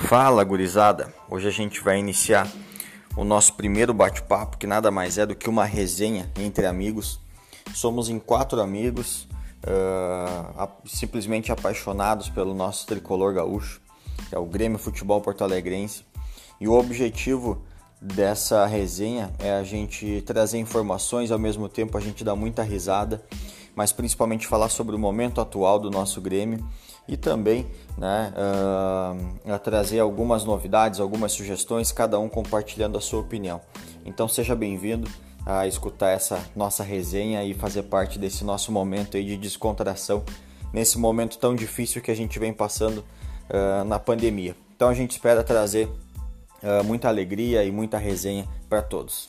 Fala, gurizada! Hoje a gente vai iniciar o nosso primeiro bate-papo, que nada mais é do que uma resenha entre amigos. Somos em quatro amigos, uh, simplesmente apaixonados pelo nosso tricolor gaúcho, que é o Grêmio Futebol Porto Alegrense. E o objetivo dessa resenha é a gente trazer informações, ao mesmo tempo a gente dá muita risada, mas principalmente falar sobre o momento atual do nosso Grêmio e também né, uh, trazer algumas novidades, algumas sugestões, cada um compartilhando a sua opinião. Então seja bem-vindo a escutar essa nossa resenha e fazer parte desse nosso momento aí de descontração nesse momento tão difícil que a gente vem passando uh, na pandemia. Então a gente espera trazer uh, muita alegria e muita resenha para todos.